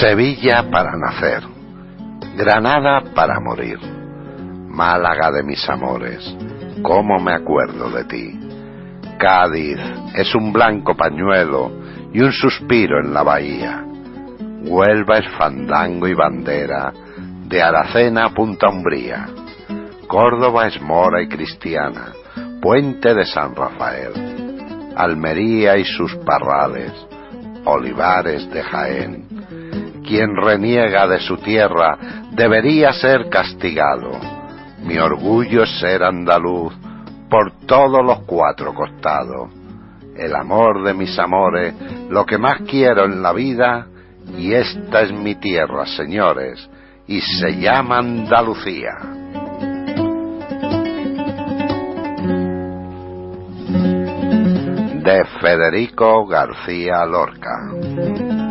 Sevilla para nacer, Granada para morir, Málaga de mis amores, cómo me acuerdo de ti. Cádiz es un blanco pañuelo y un suspiro en la bahía. Huelva es fandango y bandera de Aracena a Punta Umbría. Córdoba es mora y cristiana, puente de San Rafael. Almería y sus parrales, olivares de Jaén quien reniega de su tierra debería ser castigado. Mi orgullo es ser andaluz por todos los cuatro costados. El amor de mis amores, lo que más quiero en la vida, y esta es mi tierra, señores, y se llama Andalucía. De Federico García Lorca.